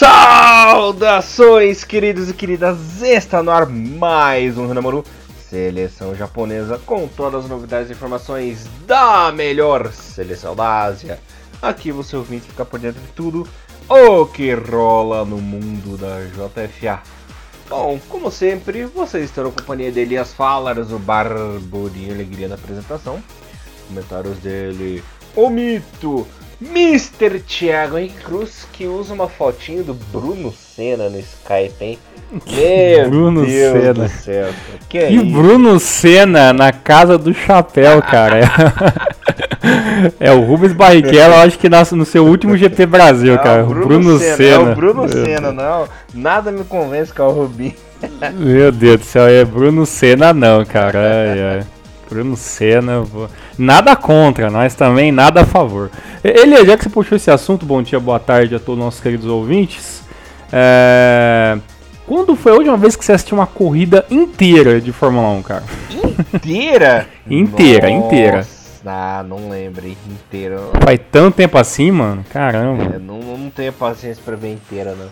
Saudações, queridos e queridas! Está no ar mais um Renamaru, seleção japonesa com todas as novidades e informações da melhor seleção da Ásia. Aqui você ouvinte fica por dentro de tudo o que rola no mundo da JFA. Bom, como sempre, vocês estão na companhia de Elias Falas, o Barburinho Alegria na apresentação. Comentários dele, o mito, Mr. Thiago Henrique Cruz, que usa uma fotinho do Bruno Senna no Skype, hein? Meu Bruno Deus Senna. do céu. Que é E isso? Bruno Senna na casa do chapéu, cara. É, é o Rubens Barrichello, eu acho que nasce no seu último GP Brasil, É cara. Bruno, Bruno Senna. Senna. É o Bruno Senna, não. Nada me convence que é o Rubinho. Meu Deus do céu, é Bruno Senna não, cara. Ai, ai. Bruno Senna, vou- nada contra, nós também nada a favor. Ele, já que você puxou esse assunto, bom dia, boa tarde a todos os nossos queridos ouvintes. É, Quando foi a última vez que você assistiu uma corrida inteira de Fórmula 1, cara? Inteira? Inteira, inteira. Ah, não lembro, hein? Inteira. Faz tanto tempo assim, mano? Caramba. É, não, não tenho paciência pra ver inteira, não.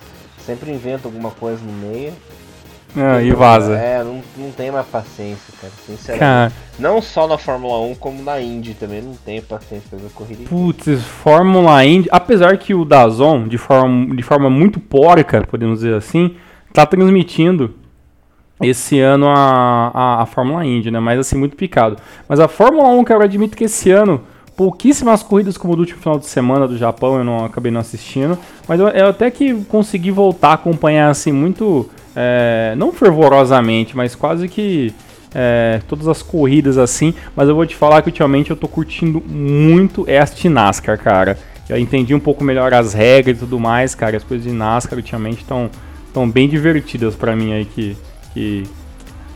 Sempre invento alguma coisa no meio. Ah, e vaza. É, não, não tenho mais paciência, cara. Sinceramente. Cara, Não só na Fórmula 1, como na Indy também. Não tenho paciência pra ver corrida. putz, Fórmula Indy, apesar que o Dazon, de forma, de forma muito porca, podemos dizer assim, tá transmitindo esse ano a, a, a Fórmula Indy, né? Mas assim, muito picado. Mas a Fórmula 1, cara, eu admito que esse ano, pouquíssimas corridas como do último final de semana do Japão, eu não acabei não assistindo. Mas eu, eu até que consegui voltar a acompanhar, assim, muito. é, não fervorosamente, mas quase que. é, todas as corridas assim, mas eu vou te falar que ultimamente eu tô curtindo muito este NASCAR, cara. Já entendi um pouco melhor as regras e tudo mais, cara. As coisas de NASCAR ultimamente estão tão bem divertidas pra mim aí que, que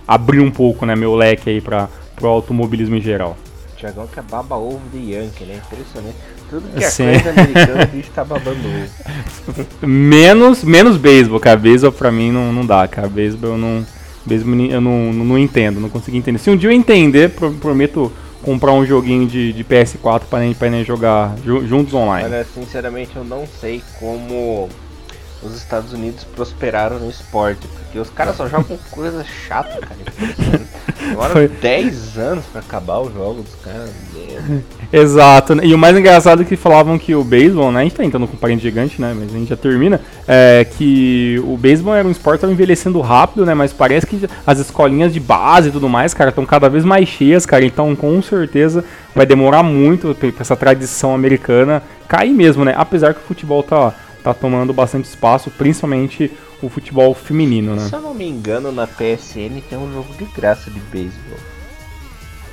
abriu um pouco, né, meu leque aí para pro automobilismo em geral. Tiagão que é baba ovo de Yankee, né? Impressionante. Tudo que é Sim. coisa americana, o bicho tá babando ovo. Menos, menos beisebol, cara. Beisebol pra mim não, não dá, cara. Beisebol eu não. Beisebol eu não, não, não entendo, não consigo entender. Se um dia eu entender, pro- prometo comprar um joguinho de, de PS4 pra nem, pra nem jogar ju- juntos online. Olha, sinceramente eu não sei como os Estados Unidos prosperaram no esporte, porque os caras só jogam coisa chata, cara. Demora Foi. 10 anos pra acabar o jogo dos caras. Exato, né? e o mais engraçado é que falavam que o beisebol, né? A gente tá entrando com um parente gigante, né? Mas a gente já termina. É que o beisebol era um esporte que tava envelhecendo rápido, né? Mas parece que as escolinhas de base e tudo mais, cara, estão cada vez mais cheias, cara. Então, com certeza, vai demorar muito pra pra essa tradição americana cair mesmo, né? Apesar que o futebol tá, tá tomando bastante espaço, principalmente o futebol feminino, né? Se eu não me engano, na PSN tem um jogo de graça de beisebol.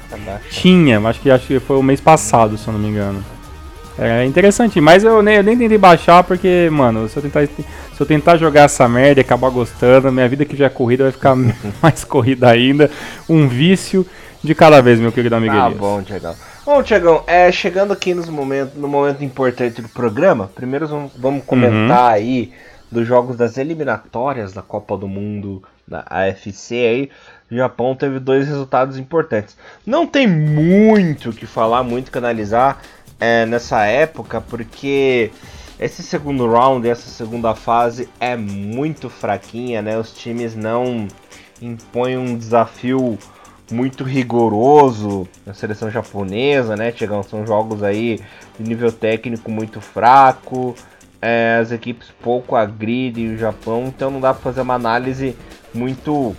Tá. Tinha, acho que, acho que foi o mês passado, se eu não me engano. É interessante, mas eu nem, eu nem tentei baixar porque, mano, se eu, tentar, se eu tentar jogar essa merda e acabar gostando, minha vida que já é corrida vai ficar mais corrida ainda. Um vício de cada vez, meu querido amigo Tá Elias. bom, Tiagão. Bom, Tiagão, é, chegando aqui nos momentos, no momento importante do programa, primeiro vamos, vamos comentar aí dos jogos das eliminatórias da Copa do Mundo da AFC aí. O Japão teve dois resultados importantes. Não tem muito o que falar, muito que analisar é, nessa época, porque esse segundo round, essa segunda fase é muito fraquinha, né? Os times não impõem um desafio muito rigoroso na seleção japonesa, né, Tiagão? São jogos aí de nível técnico muito fraco, é, as equipes pouco agridem o Japão, então não dá para fazer uma análise muito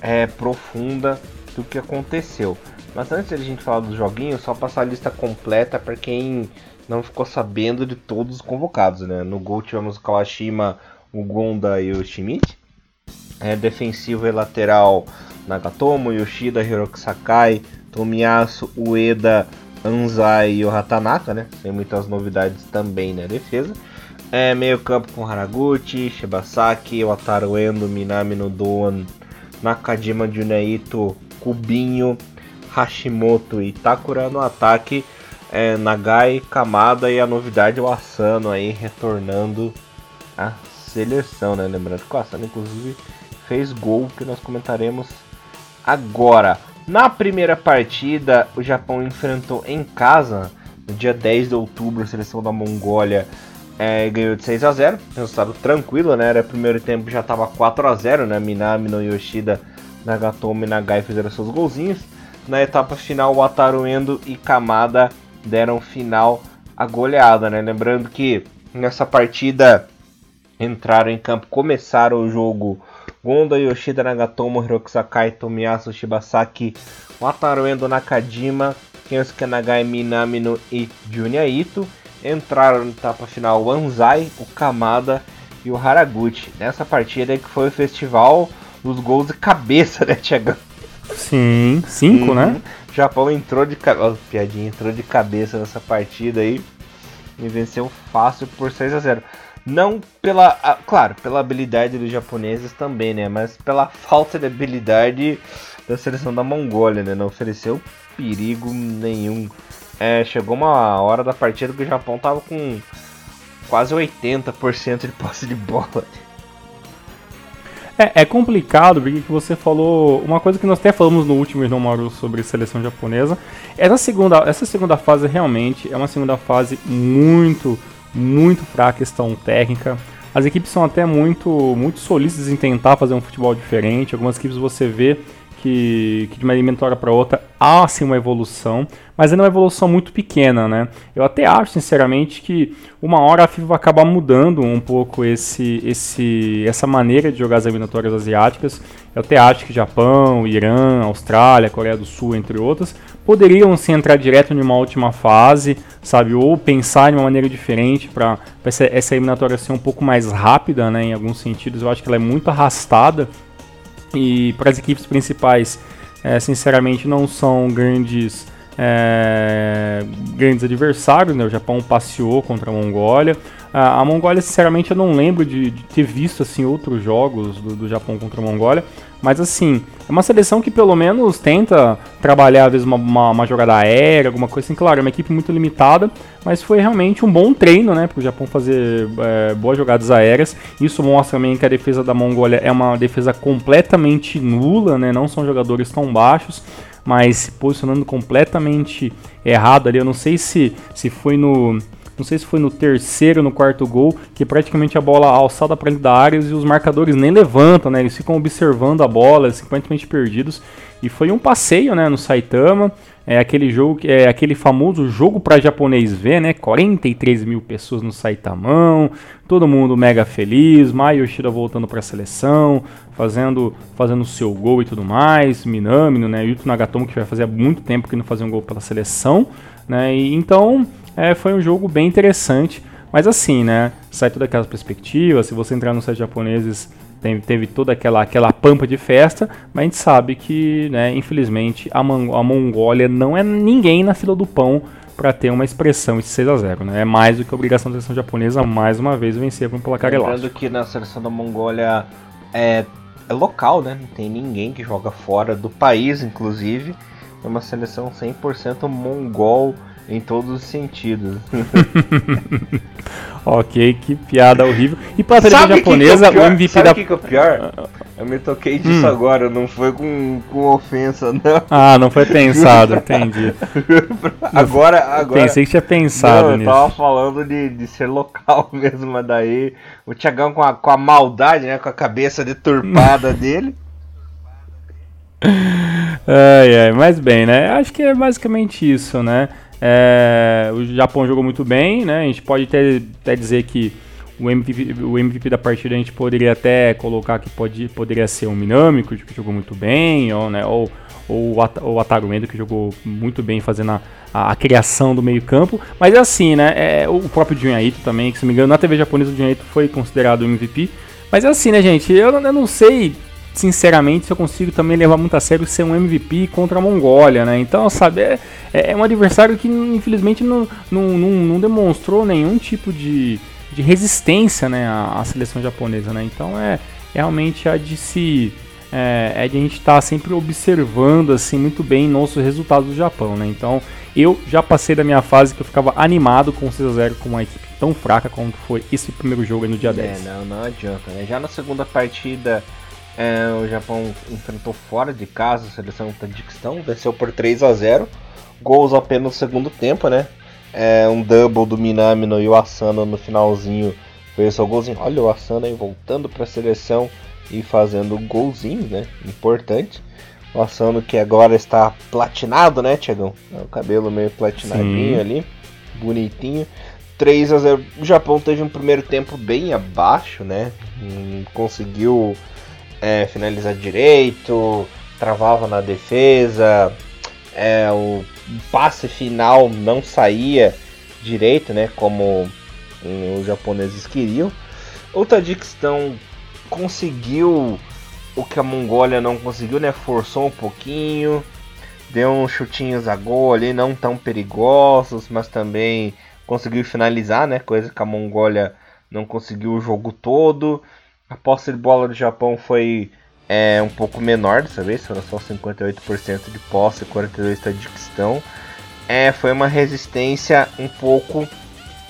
é, profunda do que aconteceu. Mas antes de a gente falar dos joguinhos, só passar a lista completa para quem não ficou sabendo de todos os convocados, né? No gol tivemos o Kawashima, o Gonda e o Schmidt. É, defensivo e lateral Nagatomo, Yoshida, Hiroki Sakai, Tomiyasu, Ueda, Anzai e o Hatanaka, né? Tem muitas novidades também na defesa. É, meio campo com Haraguchi, Shibasaki, Wataru Endo, Minami no Doan, Nakajima Junaito, Kubinho, Hashimoto e Takura no ataque. É, Nagai, Kamada e a novidade o Asano aí retornando à seleção, né? Lembrando que o Asano inclusive fez gol que nós comentaremos agora. Na primeira partida, o Japão enfrentou em casa, no dia 10 de outubro, a seleção da Mongólia é, ganhou de 6 a 0 resultado tranquilo, né? Era primeiro tempo já estava 4 a 0 né? Minami, no Yoshida, Nagatomo e Nagai fizeram seus golzinhos. Na etapa final, Wataru Endo e Kamada deram final a goleada, né? Lembrando que nessa partida entraram em campo, começaram o jogo Gonda, Yoshida, Nagatomo, Hiroki Sakai, Tomiyasu, Shibasaki, Wataru Endo, Nakajima, Kensuke Nagai, Minamino e Junya Ito. Entraram na etapa final o Anzai, o Kamada e o Haraguchi. Nessa partida que foi o festival dos gols de cabeça, né, Thiago? Sim, cinco, uhum. né? O Japão entrou de cabeça. piadinha, entrou de cabeça nessa partida aí. E venceu fácil por 6 a 0 Não pela. Claro, pela habilidade dos japoneses também, né? Mas pela falta de habilidade da seleção da Mongólia, né? Não ofereceu perigo nenhum. É, chegou uma hora da partida que o Japão tava com quase 80% de posse de bola. É, é, complicado, porque você falou. Uma coisa que nós até falamos no último Maru sobre seleção japonesa. Essa segunda, essa segunda fase realmente é uma segunda fase muito, muito fraca questão técnica. As equipes são até muito, muito solícitas em tentar fazer um futebol diferente. Algumas equipes você vê que, que de uma eliminatória para outra há sim uma evolução, mas é uma evolução muito pequena, né? Eu até acho, sinceramente, que uma hora a FIFA vai acabar mudando um pouco esse, esse, essa maneira de jogar as eliminatórias asiáticas. Eu até acho que Japão, Irã, Austrália, Coreia do Sul, entre outras, poderiam se entrar direto em uma última fase, sabe? Ou pensar de uma maneira diferente para essa, essa eliminatória ser um pouco mais rápida, né? Em alguns sentidos, eu acho que ela é muito arrastada e para as equipes principais, é, sinceramente, não são grandes, é, grandes adversários. Né? O Japão passeou contra a Mongólia. A, Mongólia, sinceramente, eu não lembro de, de ter visto assim outros jogos do, do, Japão contra a Mongólia. Mas assim, é uma seleção que pelo menos tenta trabalhar, às vezes, uma, uma, uma jogada aérea, alguma coisa assim. Claro, é uma equipe muito limitada, mas foi realmente um bom treino, né? Para o Japão fazer é, boas jogadas aéreas. Isso mostra também que a defesa da Mongólia é uma defesa completamente nula, né? Não são jogadores tão baixos mas se posicionando completamente errado ali. Eu não sei se, se foi no não sei se foi no terceiro no quarto gol, que praticamente a bola alçada para dentro da área e os marcadores nem levantam, né? Eles ficam observando a bola, eles completamente perdidos. E foi um passeio, né, no Saitama. É aquele jogo, é aquele famoso jogo para japonês ver, né? 43 mil pessoas no Saitamão, todo mundo mega feliz, Mai Yoshida voltando para a seleção, fazendo fazendo seu gol e tudo mais, Minami, né? Yuto Nagatomo que vai fazer há muito tempo que não fazia um gol pela seleção, né? E, então é, foi um jogo bem interessante. Mas assim, né? Sai toda aquela perspectiva. Se você entrar nos sites japoneses, tem, teve toda aquela, aquela pampa de festa. Mas a gente sabe que, né, infelizmente, a, a Mongólia não é ninguém na fila do pão para ter uma expressão de 6 a 0 né? É mais do que a obrigação da seleção japonesa, mais uma vez, vencer com um placar Lembrando elástico. que na seleção da Mongólia é, é local, né? Não tem ninguém que joga fora do país, inclusive. É uma seleção 100% mongol em todos os sentidos. ok, que piada horrível. E pra seleção japonesa, que é o, o MVP sabe da. que, que é o pior? Eu me toquei disso hum. agora, não foi com, com ofensa, não. Ah, não foi pensado, entendi. agora, agora. Pensei que tinha pensado não, nisso. Eu tava falando de, de ser local mesmo, mas daí o Tiagão com a, com a maldade, né? Com a cabeça deturpada dele. Ai, ai, mas bem, né? Acho que é basicamente isso, né? É, o Japão jogou muito bem, né? A gente pode até, até dizer que o MVP, o MVP da partida a gente poderia até colocar que pode, poderia ser o Minami, que jogou muito bem, ou, né, ou, ou o Ataru Endo, que jogou muito bem fazendo a, a, a criação do meio campo. Mas é assim, né? É, o próprio Junyaito também, que se não me engano, na TV japonesa o Junyaito foi considerado o MVP. Mas é assim, né, gente? Eu, eu não sei sinceramente, se eu consigo também levar muito a sério ser um MVP contra a Mongólia, né? Então, sabe, é, é um adversário que infelizmente não, não, não, não demonstrou nenhum tipo de, de resistência né, à, à, seleção japonesa, né? Então é realmente a de se. É, é de a gente estar tá sempre observando assim muito bem nossos resultados do Japão, né? Então eu já passei da minha fase que eu ficava animado com o 6x0 com uma equipe tão fraca como foi esse primeiro jogo no dia é, 10. Não, não adianta, né? Já na segunda partida é, o Japão enfrentou fora de casa a seleção do Tadjikistão, venceu por 3 a 0 gols apenas no segundo tempo, né? é, um double do Minamino e o Asano no finalzinho fez o golzinho. Olha o Asano aí voltando para a seleção e fazendo golzinho, né? Importante. O Asano que agora está platinado, né, Tiagão? É o cabelo meio platinadinho Sim. ali, bonitinho. 3 a 0. O Japão teve um primeiro tempo bem abaixo, né? Hum, conseguiu é, finalizar direito, travava na defesa, é, o passe final não saía direito, né? Como os japoneses queriam. O Tadiquistão conseguiu o que a Mongólia não conseguiu, né? Forçou um pouquinho, deu uns chutinhos a gol ali, não tão perigosos, mas também conseguiu finalizar, né? Coisa que a Mongólia não conseguiu o jogo todo. A posse de bola do Japão foi é, um pouco menor dessa vez, foram só 58% de posse, 42% de Tadjikistão. É, foi uma resistência um pouco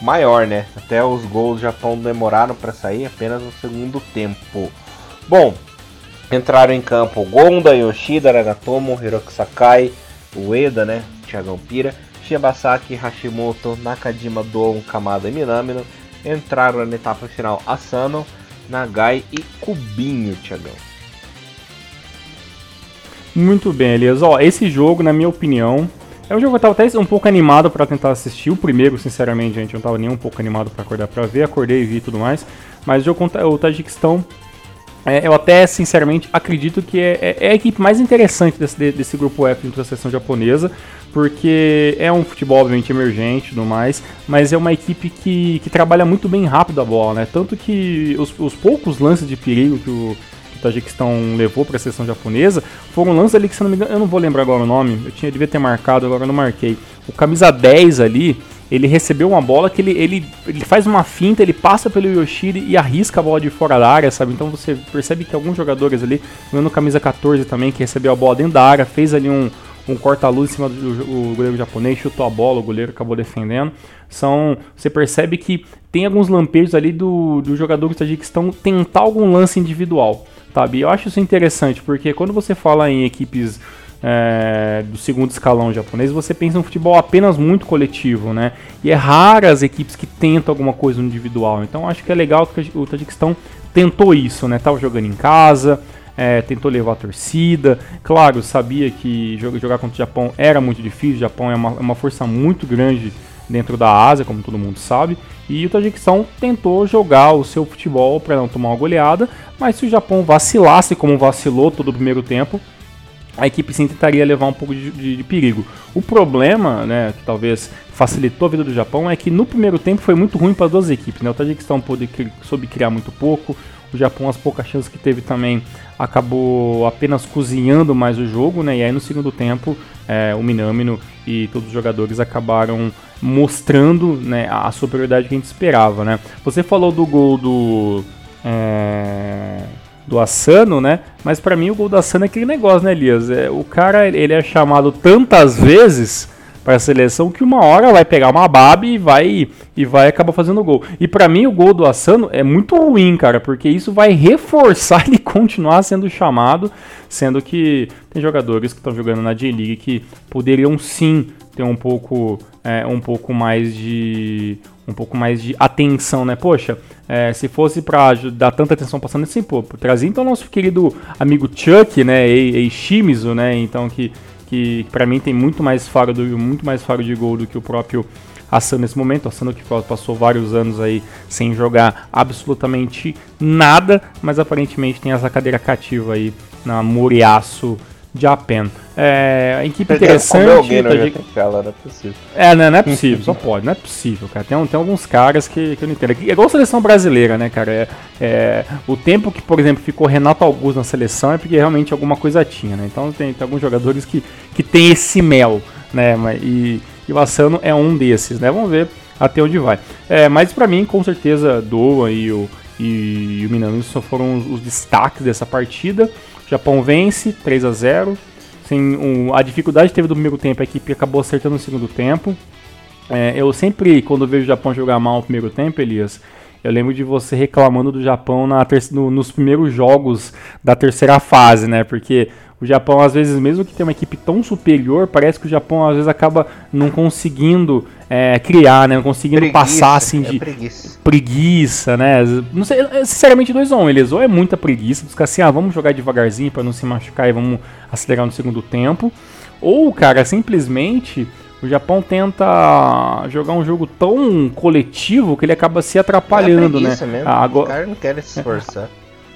maior, né? Até os gols do Japão demoraram para sair apenas no segundo tempo. Bom, entraram em campo Gonda, Yoshida, Nagatomo, Hiroki Sakai, Ueda, né? Thiagão Pira Shibasaki, Hashimoto, Nakajima, Doon, Kamada e Minamino entraram na etapa final Asano, Nagai e Cubinho, Thiagão. Muito bem, Elias. Ó, esse jogo, na minha opinião, é um jogo que eu tava até um pouco animado para tentar assistir. O primeiro, sinceramente, gente, eu não tava nem um pouco animado para acordar para ver. Acordei e vi tudo mais. Mas o jogo contra o Tajiquistão é, eu até, sinceramente, acredito que é, é, é a equipe mais interessante desse, desse grupo F dentro da seleção japonesa, porque é um futebol, obviamente, emergente e tudo mais, mas é uma equipe que, que trabalha muito bem rápido a bola, né? Tanto que os, os poucos lances de perigo que o, que o Tajiquistão levou para a seleção japonesa foram lances ali que, se não me engano, eu não vou lembrar agora o nome, eu tinha, devia ter marcado, agora não marquei. O camisa 10 ali, ele recebeu uma bola que ele, ele, ele faz uma finta, ele passa pelo Yoshida e arrisca a bola de fora da área, sabe? Então você percebe que alguns jogadores ali, no camisa 14 também, que recebeu a bola dentro da área, fez ali um, um corta-luz em cima do goleiro japonês, chutou a bola, o goleiro acabou defendendo. São, você percebe que tem alguns lampejos ali do, do jogador que estão tentar algum lance individual, sabe? Eu acho isso interessante, porque quando você fala em equipes é, do segundo escalão japonês, você pensa um futebol apenas muito coletivo, né? E é rara as equipes que tentam alguma coisa individual. Então acho que é legal que o Tajiquistão tentou isso, né? Tava jogando em casa, é, tentou levar a torcida. Claro, sabia que jogar contra o Japão era muito difícil. O Japão é uma, é uma força muito grande dentro da Ásia, como todo mundo sabe. E o Tajiquistão tentou jogar o seu futebol para não tomar uma goleada, mas se o Japão vacilasse como vacilou todo o primeiro tempo, a equipe sim tentaria levar um pouco de, de, de, perigo. O problema, né, que talvez facilitou a vida do Japão, é que no primeiro tempo foi muito ruim para as duas equipes. Né? O Tajiquistão pôde, soube criar muito pouco, o Japão, as poucas chances que teve também, acabou apenas cozinhando mais o jogo, né? E aí no segundo tempo, é, o Minamino e todos os jogadores acabaram mostrando né, a superioridade que a gente esperava, né? Você falou do gol do... É do Asano, né? Mas para mim o gol do Asano é aquele negócio, né, Elias? É, o cara ele é chamado tantas vezes para a seleção que uma hora vai pegar uma babe e vai e vai acabar fazendo gol. E para mim o gol do Asano é muito ruim, cara, porque isso vai reforçar ele continuar sendo chamado, sendo que tem jogadores que estão jogando na J-League que poderiam sim ter um pouco é, um pouco mais de um pouco mais de atenção, né? Poxa, é, se fosse para dar tanta atenção passando assim, pô, trazer então nosso querido amigo Chuck, né, e, e Shimizu, né, então que que para mim tem muito mais faro do muito mais faro de gol do que o próprio Asano nesse momento, Asano que passou vários anos aí sem jogar absolutamente nada, mas aparentemente tem essa cadeira cativa aí na Moriaço Japan. É, a equipe interessante. Alguém no tá de... não é possível. É, não, não é possível, só pode, não é possível, cara. Tem, tem alguns caras que, que eu não entendo. É igual a seleção brasileira, né, cara? É, é, o tempo que, por exemplo, ficou Renato Augusto na seleção é porque realmente alguma coisa tinha, né? Então tem, tem alguns jogadores que, que tem esse mel, né? E, e o Assano é um desses, né? Vamos ver até onde vai. É, mas para mim, com certeza, Doa e o, e, e o Minami só foram os, os destaques dessa partida. Japão vence 3 a 0 Sem um, a dificuldade teve do primeiro tempo, a equipe acabou acertando no segundo tempo. É, eu sempre, quando vejo o Japão jogar mal no primeiro tempo, Elias, eu lembro de você reclamando do Japão na no, nos primeiros jogos da terceira fase, né? Porque o Japão, às vezes, mesmo que tenha uma equipe tão superior, parece que o Japão, às vezes, acaba não conseguindo é, criar, né? Não conseguindo preguiça, passar assim é de preguiça. preguiça, né? Não sei, sinceramente, dois ou. Eles ou é muita preguiça, ficar assim, ah, vamos jogar devagarzinho para não se machucar e vamos acelerar no segundo tempo. Ou, cara, simplesmente o Japão tenta jogar um jogo tão coletivo que ele acaba se atrapalhando, é né? Mesmo. Ah, agora... Os caras não querem se esforçar.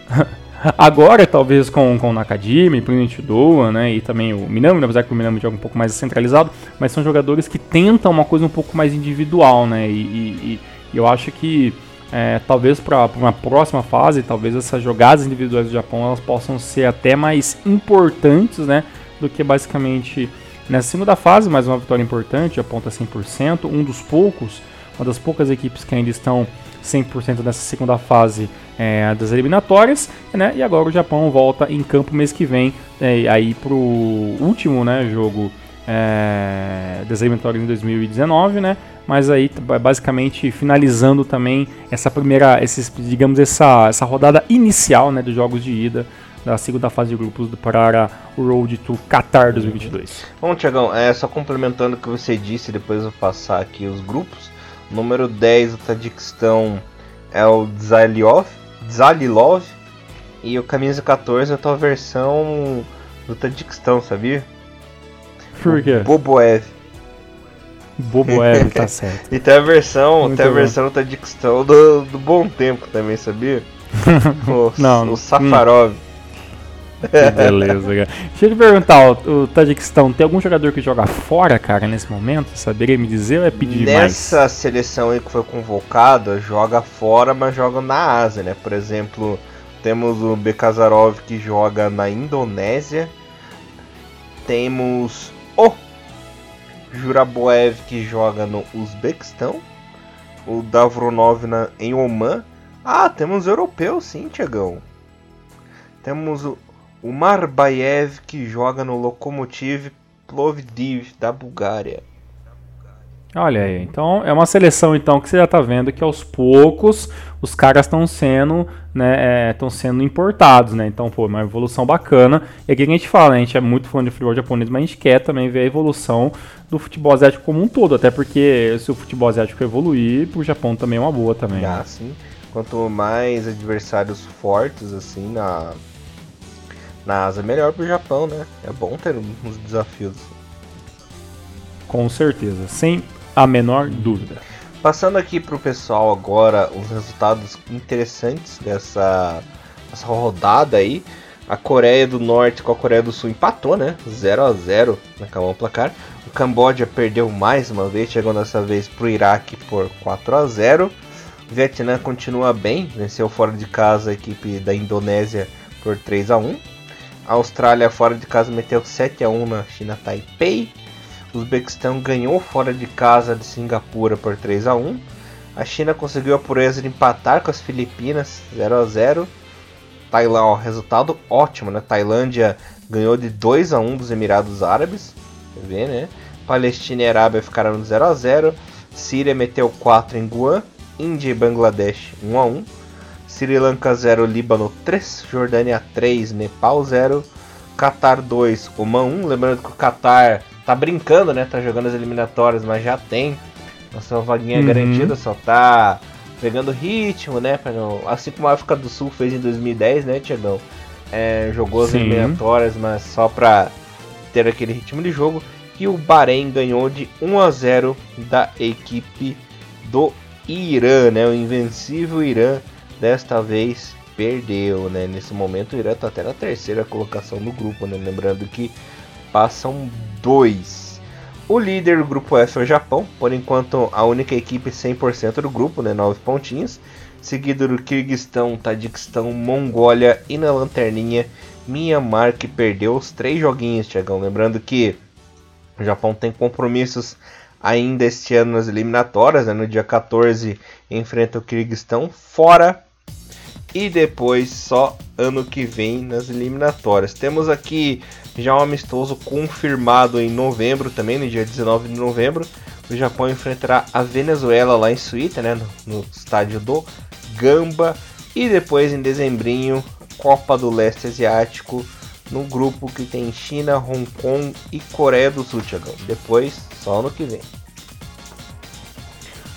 Agora, talvez com, com o Nakajima, Prince Doa, né, e também o Minami, apesar que o Minami joga um pouco mais centralizado, mas são jogadores que tentam uma coisa um pouco mais individual, né, e, e, e eu acho que é, talvez para uma próxima fase, talvez essas jogadas individuais do Japão elas possam ser até mais importantes, né, do que basicamente nessa segunda fase, mais uma vitória importante, aponta 100%, um dos poucos, uma das poucas equipes que ainda estão 100% nessa segunda fase é, das eliminatórias, né? E agora o Japão volta em campo mês que vem, é, aí pro último, né, jogo é, das eliminatórias em 2019, né? Mas aí basicamente finalizando também essa primeira, esses, digamos essa, essa rodada inicial, né, dos jogos de ida da segunda fase de grupos para o Road to Qatar 2022. Bom, Tiagão, é, só complementando o que você disse, depois eu passar aqui os grupos. Número 10, o Tadiquistão é o Dzaliov, Dzalilov. E o camisa 14 é a tua versão do Tadiquistão, sabia? Por quê? Boboev. Boboev, tá certo. e tem a versão, tem a versão do Tadiquistão do, do Bom Tempo também, sabia? o, não, o Safarov. Hum. Que beleza, cara. Deixa eu te perguntar, o, o Tajiquistão, tem algum jogador que joga fora, cara, nesse momento? Saberia me dizer ou é pedir Nessa demais? Nessa seleção aí que foi convocada, joga fora, mas joga na Ásia, né? Por exemplo, temos o Bekazarov que joga na Indonésia. Temos o Juraboev que joga no Uzbequistão. O Davronov na, em Oman. Ah, temos europeu sim, Tiagão. Temos o o Marbayev que joga no Lokomotiv Plovdiv da Bulgária. Olha aí, então é uma seleção então que você já está vendo que aos poucos os caras estão sendo, né, estão é, sendo importados, né? Então, pô, uma evolução bacana. E aqui a gente fala, a gente é muito fã de futebol japonês, mas a gente quer também ver a evolução do futebol asiático como um todo, até porque se o futebol asiático evoluir, pro Japão também é uma boa também. Ah, né? sim. Quanto mais adversários fortes assim na na Ásia, melhor pro Japão, né? É bom ter uns desafios. Com certeza, sem a menor dúvida. Passando aqui pro pessoal agora os resultados interessantes dessa, dessa rodada aí. A Coreia do Norte com a Coreia do Sul empatou, né? 0 a 0 acabou o placar. O Camboja perdeu mais uma vez, chegando dessa vez pro Iraque por 4 a 0 O Vietnã continua bem, venceu fora de casa a equipe da Indonésia por 3 a 1 a Austrália fora de casa meteu 7 a 1 na China Taipei. O Uzbequistão ganhou fora de casa de Singapura por 3 a 1. A China conseguiu a pureza de empatar com as Filipinas 0 a 0. Tailândia, resultado ótimo, né? Tailândia ganhou de 2 a 1 dos Emirados Árabes. Vê, né? Palestina e Arábia ficaram no 0 a 0. Síria meteu 4 em Guam. Índia e Bangladesh 1 a 1. Sri Lanka 0, Líbano 3, Jordânia 3, Nepal 0, Qatar 2, Oman 1. Lembrando que o Qatar tá brincando, né? Tá jogando as eliminatórias, mas já tem a sua vaguinha uhum. garantida, só tá pegando ritmo, né? Assim como a África do Sul fez em 2010, né, Tiagão? É, jogou as Sim. eliminatórias, mas só pra ter aquele ritmo de jogo. E o Bahrein ganhou de 1 a 0 da equipe do Irã, né? O invencível Irã desta vez perdeu, né? Nesse momento o Irã está até na terceira colocação no grupo, né? Lembrando que passam dois. O líder do grupo F é o Japão, por enquanto a única equipe 100% do grupo, né? 9 pontinhos. Seguido do Kirguistão, Tadiquistão, Mongólia e na lanterninha Myanmar que perdeu os três joguinhos, Tiagão. Lembrando que o Japão tem compromissos ainda este ano nas eliminatórias, né? no dia 14 enfrenta o Kirguistão fora e depois só ano que vem nas eliminatórias. Temos aqui já um amistoso confirmado em novembro também, no dia 19 de novembro. O Japão enfrentará a Venezuela lá em Suíta, né, no, no estádio do Gamba. E depois em dezembrinho, Copa do Leste Asiático, no grupo que tem China, Hong Kong e Coreia do Sul, Thiagão. Depois, só ano que vem.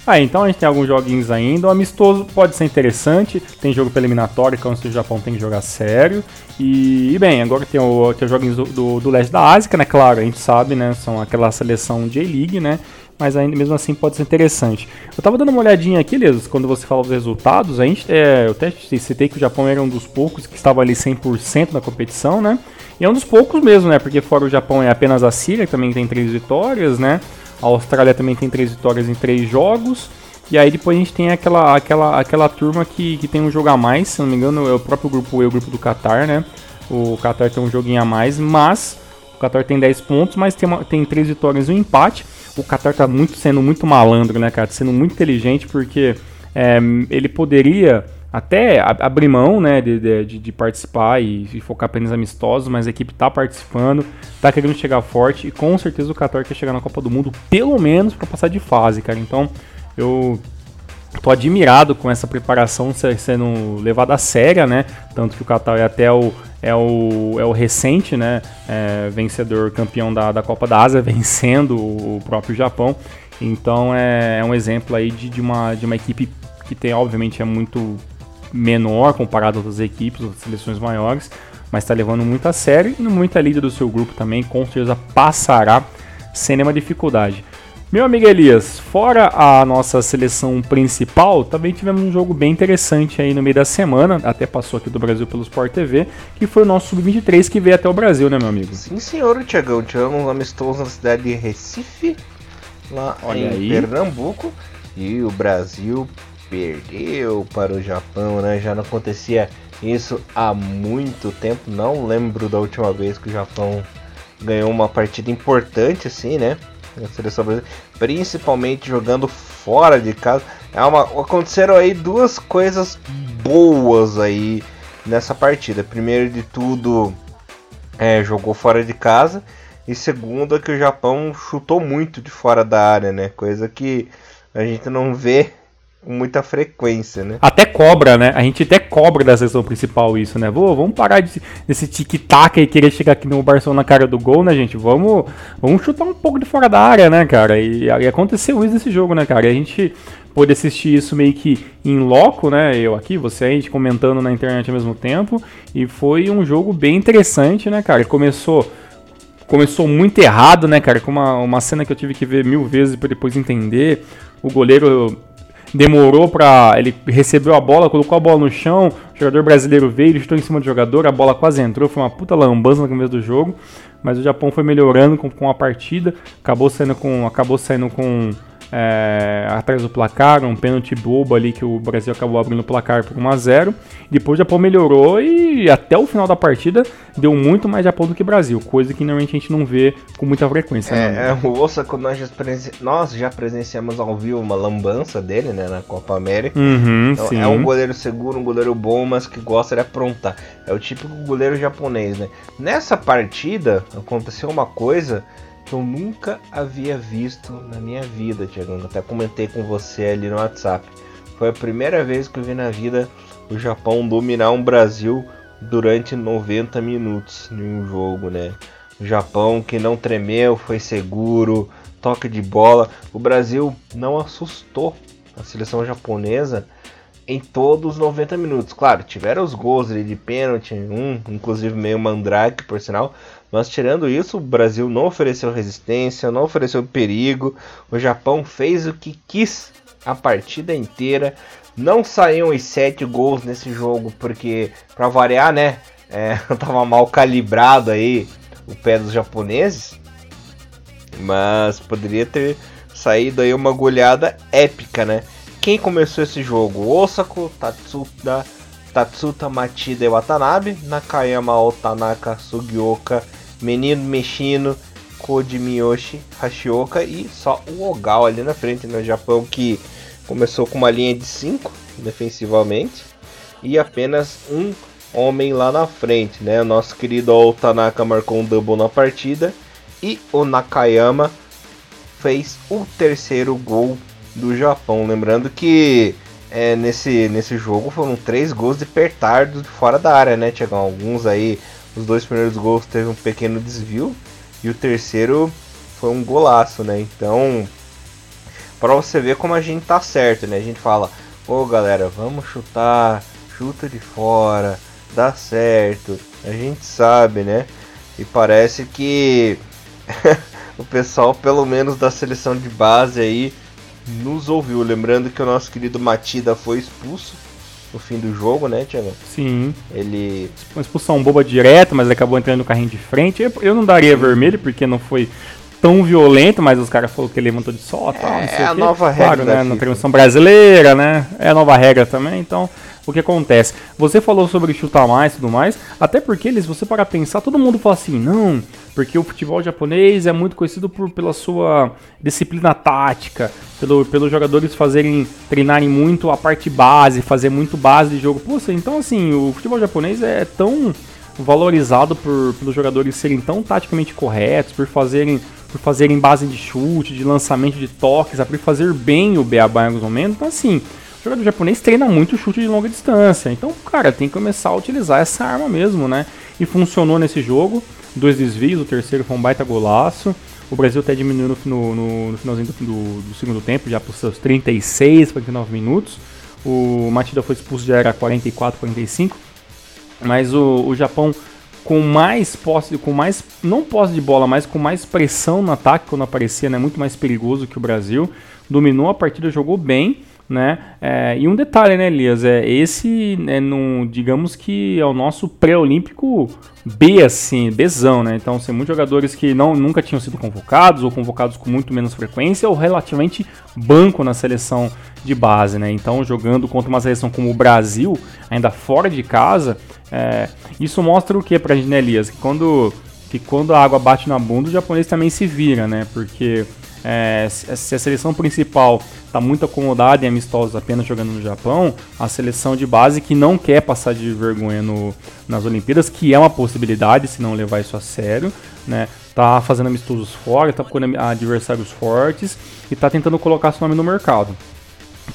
Ah, então a gente tem alguns joguinhos ainda. O amistoso pode ser interessante. Tem jogo preliminatório, então se o Japão tem que jogar sério. E, bem, agora tem, o, tem os joguinhos do, do, do leste da Ásia, né? Claro, a gente sabe, né? São aquela seleção J-League, né? mas ainda mesmo assim pode ser interessante. Eu tava dando uma olhadinha aqui, Lesos, quando você fala os resultados, a gente, é, eu até citei que o Japão era um dos poucos que estava ali 100% na competição, né? E é um dos poucos mesmo, né? Porque fora o Japão é apenas a Síria, que também tem três vitórias, né? A Austrália também tem três vitórias em três jogos. E aí depois a gente tem aquela, aquela, aquela turma que, que tem um jogo a mais, se não me engano, é o próprio grupo E, o grupo do Qatar, né? O Qatar tem um joguinho a mais, mas o Qatar tem 10 pontos, mas tem, uma, tem 3 vitórias e um empate o Qatar tá muito, sendo muito malandro, né, cara? Sendo muito inteligente porque é, ele poderia até abrir mão, né, de, de, de participar e, e, focar apenas amistosos, mas a equipe tá participando, tá querendo chegar forte e com certeza o Qatar quer chegar na Copa do Mundo pelo menos para passar de fase, cara. Então eu tô admirado com essa preparação sendo levada a séria, né? Tanto que o Qatar é até o é o, é o recente né, é, vencedor campeão da, da Copa da Ásia, vencendo o próprio Japão. Então é, é um exemplo aí de, de, uma, de uma equipe que tem, obviamente, é muito menor comparado a outras equipes, outras seleções maiores, mas está levando muito a sério e muita líder do seu grupo também, com certeza passará sem nenhuma dificuldade. Meu amigo Elias, fora a nossa seleção principal, também tivemos um jogo bem interessante aí no meio da semana, até passou aqui do Brasil pelo Sport TV, que foi o nosso Sub-23 que veio até o Brasil, né, meu amigo? Sim, senhor, Tiagão. Tivemos um amistoso na cidade de Recife, lá Olha em aí. Pernambuco, e o Brasil perdeu para o Japão, né? Já não acontecia isso há muito tempo, não lembro da última vez que o Japão ganhou uma partida importante assim, né? na seleção brasileira, principalmente jogando fora de casa. É uma, aconteceram aí duas coisas boas aí nessa partida. Primeiro de tudo, é, jogou fora de casa. E segundo é que o Japão chutou muito de fora da área, né? Coisa que a gente não vê muita frequência, né? Até cobra, né? A gente até cobra da sessão principal isso, né? Vou, vamos parar de, desse tic-tac e querer chegar aqui no Barcelona na cara do gol, né, gente? Vamos, vamos chutar um pouco de fora da área, né, cara? E, e aconteceu isso nesse jogo, né, cara? E a gente pôde assistir isso meio que em loco, né? Eu aqui, você a gente comentando na internet ao mesmo tempo. E foi um jogo bem interessante, né, cara? Começou começou muito errado, né, cara? Com uma, uma cena que eu tive que ver mil vezes para depois entender. O goleiro demorou para ele recebeu a bola, colocou a bola no chão, o jogador brasileiro veio, ele estou em cima do jogador, a bola quase entrou, foi uma puta lambança no começo do jogo, mas o Japão foi melhorando com, com a partida, acabou saindo com acabou saindo com é, atrás do placar, um pênalti bobo ali que o Brasil acabou abrindo o placar por 1 a 0 Depois o Japão melhorou e até o final da partida deu muito mais Japão do que Brasil, coisa que normalmente a gente não vê com muita frequência. É, né? é o Osaka nós já, presen... nós já presenciamos ao vivo uma lambança dele né, na Copa América. Uhum, então, é um goleiro seguro, um goleiro bom, mas que gosta de aprontar. É o típico goleiro japonês, né? Nessa partida aconteceu uma coisa que eu nunca havia visto na minha vida, Tiago. Até comentei com você ali no WhatsApp. Foi a primeira vez que eu vi na vida o Japão dominar um Brasil durante 90 minutos em um jogo, né? O Japão que não tremeu, foi seguro, toque de bola. O Brasil não assustou a seleção japonesa em todos os 90 minutos. Claro, tiveram os gols de pênalti, um, inclusive meio mandrake, por sinal, mas tirando isso, o Brasil não ofereceu resistência, não ofereceu perigo. O Japão fez o que quis a partida inteira. Não saíram os sete gols nesse jogo, porque, para variar, né? É, tava mal calibrado aí o pé dos japoneses. Mas poderia ter saído aí uma goleada épica, né? Quem começou esse jogo? Osako, Tatsuta, Tatsuta Machida e Watanabe, Nakayama Otanaka Sugioka Menino Mexino, Koji Miyoshi, Hashioka e só o Ogal ali na frente no né? Japão que começou com uma linha de 5 defensivamente e apenas um homem lá na frente, né? O nosso querido Otanaka marcou um double na partida e o Nakayama fez o terceiro gol do Japão. Lembrando que é, nesse, nesse jogo foram três gols de pertardo fora da área, né? Tiagão? Alguns aí os dois primeiros gols teve um pequeno desvio e o terceiro foi um golaço, né? Então, Pra você ver como a gente tá certo, né? A gente fala, ô galera, vamos chutar, chuta de fora, dá certo. A gente sabe, né? E parece que o pessoal, pelo menos da seleção de base aí, nos ouviu. Lembrando que o nosso querido Matida foi expulso no fim do jogo, né, Thiago? Sim. Ele. Uma expulsão boba direta, mas acabou entrando no carrinho de frente. Eu, eu não daria vermelho, porque não foi tão violento, mas os caras falaram que ele levantou de sol, tal, é, não sei a nova regra claro, né, na transmissão brasileira, né? É a nova regra também, então o que acontece? Você falou sobre chutar mais e tudo mais, até porque eles, você para pensar, todo mundo fala assim, não, porque o futebol japonês é muito conhecido por, pela sua disciplina tática, pelo, pelos jogadores fazerem, treinarem muito a parte base, fazer muito base de jogo. Poxa, então assim, o futebol japonês é tão valorizado por, pelos jogadores serem tão taticamente corretos, por fazerem, por fazerem base de chute, de lançamento de toques, por fazer bem o beabá em alguns momentos. Então, assim, o jogador japonês treina muito chute de longa distância. Então, cara, tem que começar a utilizar essa arma mesmo, né? E funcionou nesse jogo. Dois desvios, o terceiro foi um baita golaço. O Brasil até diminuiu no, no, no finalzinho do, do, do, segundo tempo, já para os seus 36, 49 minutos. O Matida foi expulso, já era 44, 45. Mas o, o Japão com mais posse, com mais, não posse de bola, mas com mais pressão no ataque quando aparecia, né, muito mais perigoso que o Brasil. Dominou a partida, jogou bem, né? É, e um detalhe, né, Elias? É, esse, é digamos que é o nosso pré-olímpico B, assim, Bzão, né? Então, são muitos jogadores que não, nunca tinham sido convocados ou convocados com muito menos frequência ou relativamente banco na seleção de base, né? Então, jogando contra uma seleção como o Brasil, ainda fora de casa, é, isso mostra o que pra gente, né, Elias? Que quando, que quando a água bate na bunda, o japonês também se vira, né? Porque é, se a seleção principal está muito acomodada e amistosa apenas jogando no Japão, a seleção de base que não quer passar de vergonha no, nas Olimpíadas, que é uma possibilidade se não levar isso a sério, né? Tá fazendo amistosos fora, tá procurando adversários fortes e tá tentando colocar seu nome no mercado.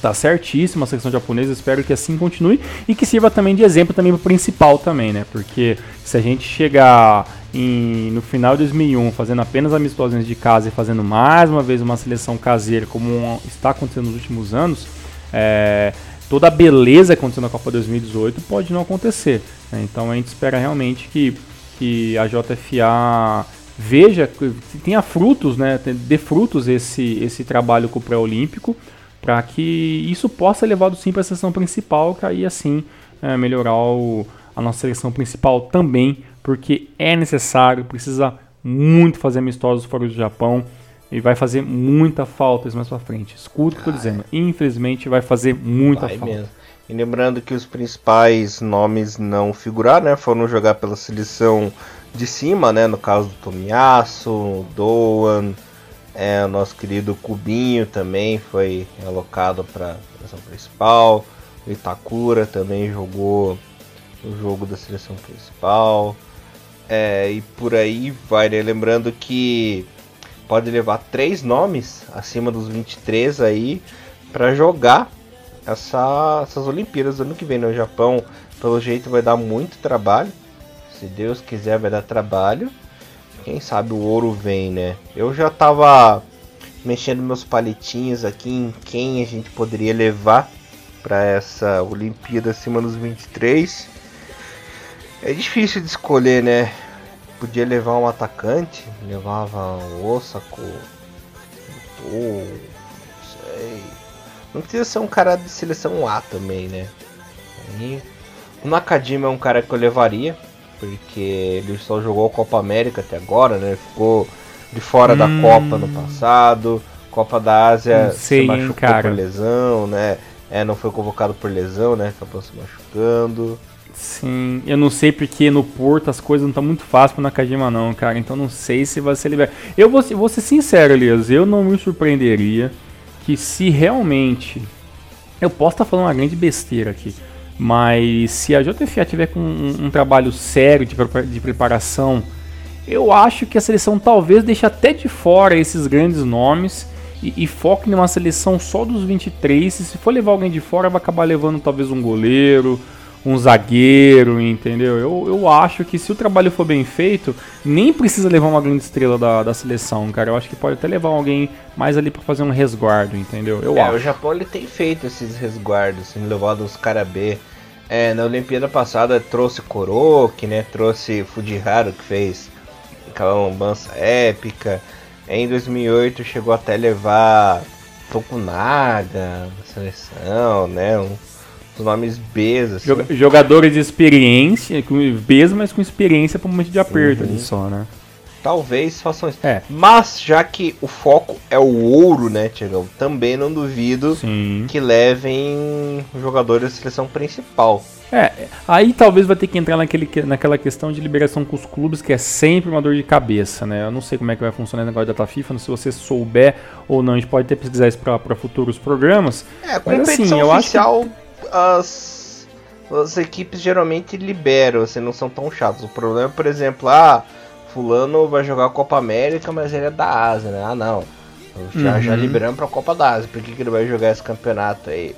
Tá certíssimo a seleção japonesa, espero que assim continue e que sirva também de exemplo também para o principal também, né? Porque se a gente chegar em, no final de 2001 fazendo apenas amistosos de casa e fazendo mais uma vez uma seleção caseira como está acontecendo nos últimos anos, é, toda a beleza que aconteceu na Copa 2018 pode não acontecer. Né? Então a gente espera realmente que, que a JFA veja, tenha frutos, né? dê frutos esse, esse trabalho com o pré-olímpico para que isso possa ser levado sim para a seleção principal, que aí assim é, melhorar o, a nossa seleção principal também, porque é necessário, precisa muito fazer amistosos fora do Japão e vai fazer muita falta isso mais para frente. Escuta o que eu tô dizendo, infelizmente vai fazer muita Vai falta. mesmo. E lembrando que os principais nomes não figuraram, né? Foram jogar pela seleção de cima, né? No caso do Tomiyasu, Doan, é, o nosso querido Cubinho também foi alocado para a seleção principal. O Itakura também jogou o jogo da seleção principal. É, e por aí vai, né? Lembrando que pode levar três nomes acima dos 23 aí para jogar essa, essas Olimpíadas ano que vem no Japão. Pelo jeito vai dar muito trabalho. Se Deus quiser, vai dar trabalho. Quem sabe o ouro vem, né? Eu já tava mexendo meus palitinhos aqui em quem a gente poderia levar para essa Olimpíada acima dos 23. É difícil de escolher, né? Podia levar um atacante, levava o Osako, o não sei. Não precisa ser um cara de seleção A também, né? Aí, o Nakajima é um cara que eu levaria, porque ele só jogou a Copa América até agora, né? Ficou de fora Hum. da Copa no passado, Copa da Ásia sei, se hein, machucou cara. por lesão, né? É, não foi convocado por lesão, né? Acabou se machucando. Sim, eu não sei porque no Porto as coisas não estão muito fáceis pro Nakajima não, cara. Então não sei se vai ser liberado. Eu vou, vou ser sincero, Elias, eu não me surpreenderia que se realmente... Eu posso estar falando uma grande besteira aqui, mas se a JFA tiver com um, um trabalho sério de, de preparação, eu acho que a seleção talvez deixe até de fora esses grandes nomes e, e foque numa seleção só dos 23. E se for levar alguém de fora, vai acabar levando talvez um goleiro, um zagueiro, entendeu? Eu, eu acho que se o trabalho for bem feito, nem precisa levar uma grande estrela da, da seleção, cara. Eu acho que pode até levar alguém mais ali para fazer um resguardo, entendeu? Eu é, acho. o Japão ele tem feito esses resguardos, tem levado os caras B. É, na Olimpíada passada trouxe Koroki, né? Trouxe Fujiharu que fez aquela lambança épica. Em 2008 chegou até levar Tokunaga na seleção, né? Um, os nomes Bs, assim. Jogadores de experiência, com Bs, mas com experiência para um momento de aperto uhum. ali só, né? Talvez façam isso. É. Mas, já que o foco é o ouro, né, Tiagão? Também não duvido Sim. que levem jogadores da seleção principal. É, aí talvez vai ter que entrar naquele, naquela questão de liberação com os clubes, que é sempre uma dor de cabeça, né? Eu não sei como é que vai funcionar o negócio da data FIFA, se você souber ou não, a gente pode até pesquisar isso para futuros programas. É, mas assim, eu oficial, acho que... as, as equipes geralmente liberam, assim, não são tão chatos. O problema é, por exemplo, ah, fulano vai jogar a Copa América, mas ele é da Ásia, né? Ah, não. Já, uhum. já liberamos pra Copa da Ásia, por que, que ele vai jogar esse campeonato aí?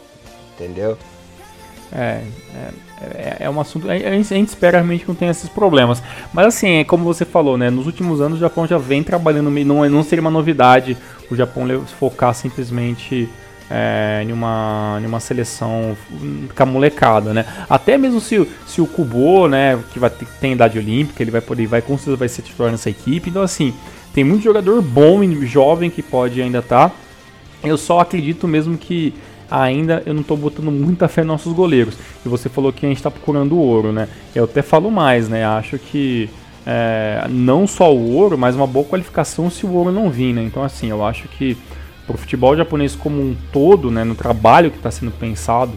Entendeu? É, é, é um assunto. A gente espera realmente que não tenha esses problemas. Mas assim, é como você falou, né? Nos últimos anos o Japão já vem trabalhando. Não, não seria uma novidade o Japão focar simplesmente é, em, uma, em uma seleção com a molecada, né? Até mesmo se, se o Kubo, né, que vai ter, tem idade olímpica, ele vai poder, vai com certeza vai ser titular nessa equipe. Então assim, tem muito jogador bom e jovem que pode ainda estar. Tá. Eu só acredito mesmo que ainda eu não estou botando muita fé nos nossos goleiros. E você falou que a gente está procurando ouro, né? Eu até falo mais, né? Acho que é, não só o ouro, mas uma boa qualificação se o ouro não vir, né? Então, assim, eu acho que para o futebol japonês como um todo, né, no trabalho que está sendo pensado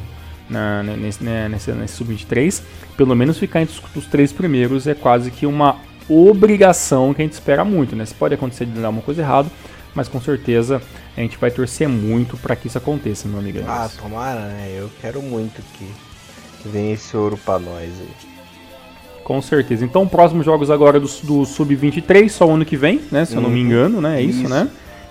na, nesse, né, nesse, nesse sub-23, pelo menos ficar entre os, os, três primeiros é quase que uma obrigação que a gente espera muito, né? Se pode acontecer de dar uma coisa errada, mas com certeza a gente vai torcer muito para que isso aconteça, meu amigo. Ah, tomara, né? Eu quero muito que, que venha esse ouro para nós aí. Com certeza. Então, próximos jogos agora do, do Sub-23, só o ano que vem, né? Se eu não me uhum. engano, né? É isso, isso. né?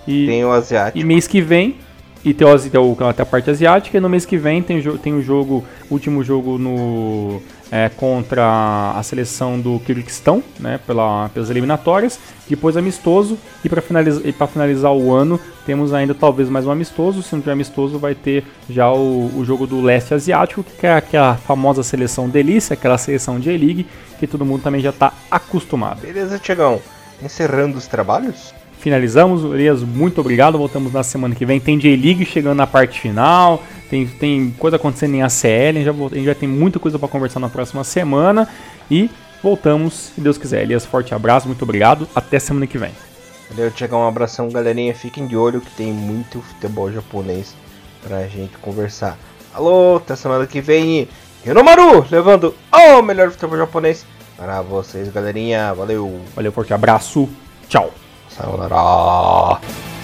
E, tem o asiático. E mês que vem e tem, o, tem, a parte asiática. E no mês que vem tem, tem o jogo, último jogo no é, contra a seleção do Kirguistão, né, pela, pelas eliminatórias. Depois amistoso e para finalizar, finalizar o ano temos ainda talvez mais um amistoso. Se não tiver amistoso, vai ter já o, o jogo do leste asiático, que é aquela famosa seleção delícia, aquela seleção de E-League que todo mundo também já está acostumado. Beleza, Tiagão. Encerrando os trabalhos? Finalizamos. Elias, muito obrigado. Voltamos na semana que vem. Tem J-League chegando na parte final. Tem, tem coisa acontecendo em ACL. A gente, já, a gente já tem muita coisa para conversar na próxima semana. E voltamos, se Deus quiser. Elias, forte abraço, muito obrigado. Até semana que vem. Valeu, chegar um abração, galerinha. Fiquem de olho que tem muito futebol japonês pra gente conversar. Alô, até semana que vem. Renomaru levando o melhor futebol japonês para vocês, galerinha. Valeu. Valeu, forte abraço. Tchau. さようなら。